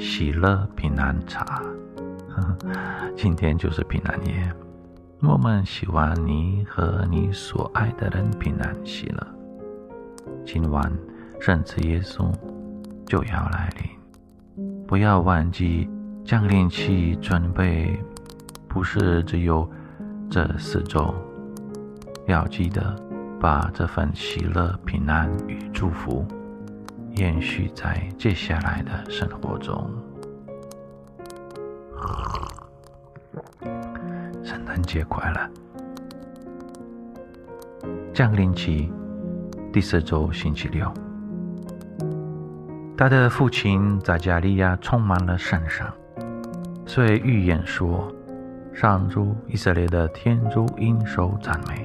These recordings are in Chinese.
喜乐平安茶，今天就是平安夜，我们希望你和你所爱的人平安喜乐。今晚圣子耶稣就要来临，不要忘记降临期准备，不是只有这四周，要记得把这份喜乐、平安与祝福。延续在接下来的生活中。圣诞节快乐！降临期第四周星期六，他的父亲在加利亚充满了圣神，所以预言说：“上主以色列的天主应受赞美，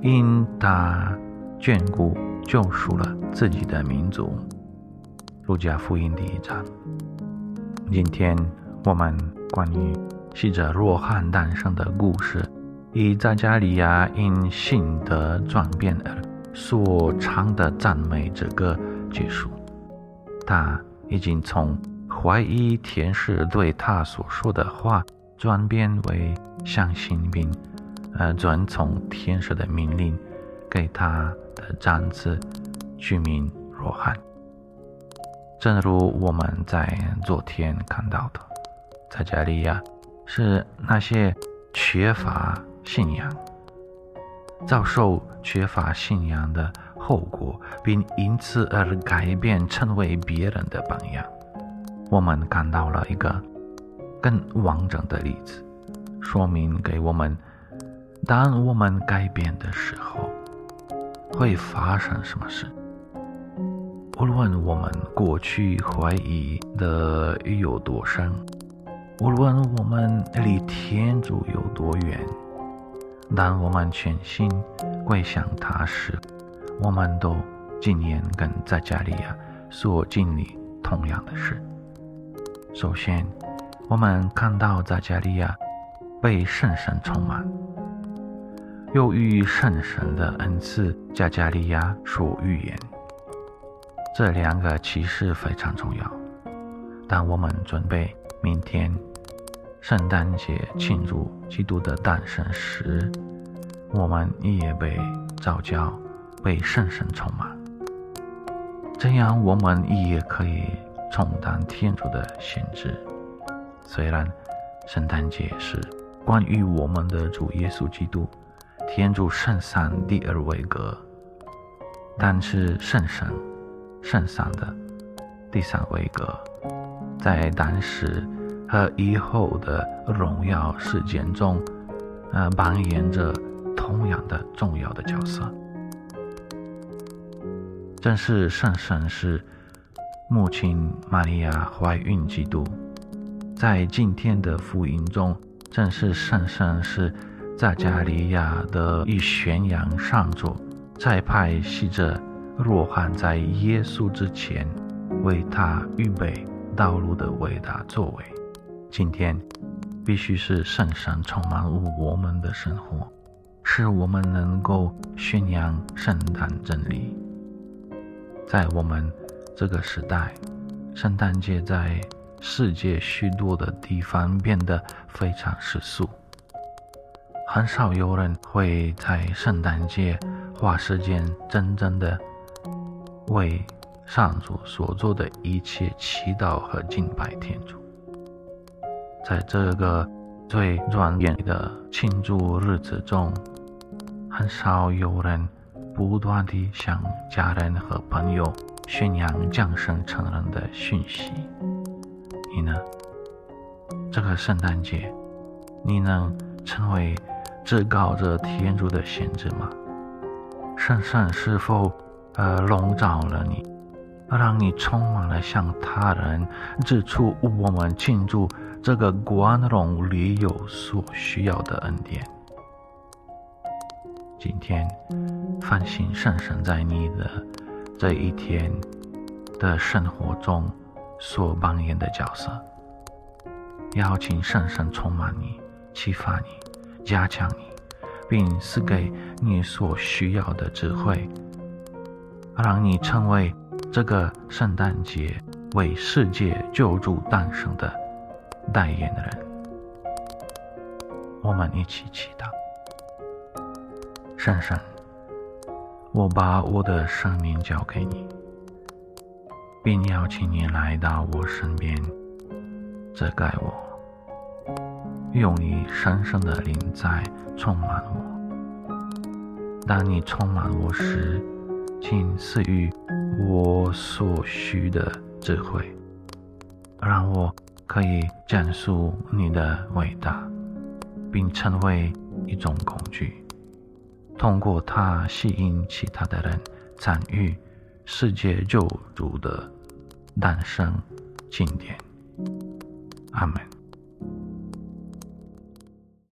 因他眷顾救赎了自己的民族。”路加福音第一章。今天我们关于记者若翰诞生的故事，以扎加利亚因性德转变而所唱的赞美这个结束。他已经从怀疑天使对他所说的话，转变为相信并呃遵从天使的命令，给他的长子取名若翰。正如我们在昨天看到的，在加利亚是那些缺乏信仰、遭受缺乏信仰的后果，并因此而改变成为别人的榜样。我们看到了一个更完整的例子，说明给我们：当我们改变的时候，会发生什么事。无论我们过去怀疑的有多深，无论我们离天主有多远，当我们全心归向他时，我们都今年跟在加利亚所经历同样的事。首先，我们看到在加利亚被圣神充满，又寓意圣神的恩赐，加加利亚所预言。这两个其实非常重要。当我们准备明天圣诞节庆祝基督的诞生时，我们也被召叫被圣神充满，这样我们也可以充当天主的先知。虽然圣诞节是关于我们的主耶稣基督，天主圣三第二位格，但是圣神。圣上的第三位格，在当时和以后的荣耀事件中，呃，扮演着同样的重要的角色。正是圣神是母亲玛利亚怀孕基督，在今天的福音中，正是圣神是在加利亚的一宣扬上主，在派使者。若翰在耶稣之前为他预备道路的伟大作为，今天必须是圣神充满我们的生活，使我们能够宣扬圣诞真理。在我们这个时代，圣诞节在世界许多的地方变得非常世俗，很少有人会在圣诞节花时间真正的。为上主所做的一切祈祷和敬拜天主，在这个最庄严的庆祝日子中，很少有人不断地向家人和朋友宣扬降生成人的讯息。你呢？这个圣诞节，你能成为至高者天主的先知吗？圣圣是否？呃，笼罩了你，让你充满了向他人指出我们庆祝这个光荣里有所需要的恩典。今天，繁星圣神在你的这一天的生活中所扮演的角色，邀请圣神充满你，启发你，加强你，并赐给你所需要的智慧，让你成为这个圣诞节为世界救助诞生的代言人。我们一起祈祷。圣神，我把我的生命交给你，并邀请你来到我身边，遮盖我，用你神圣的灵在充满我。当你充满我时，请赐予我所需的智慧，让我可以讲述你的伟大，并成为一种工具。通过它吸引其他的人参与世界救主的诞生庆典。阿门。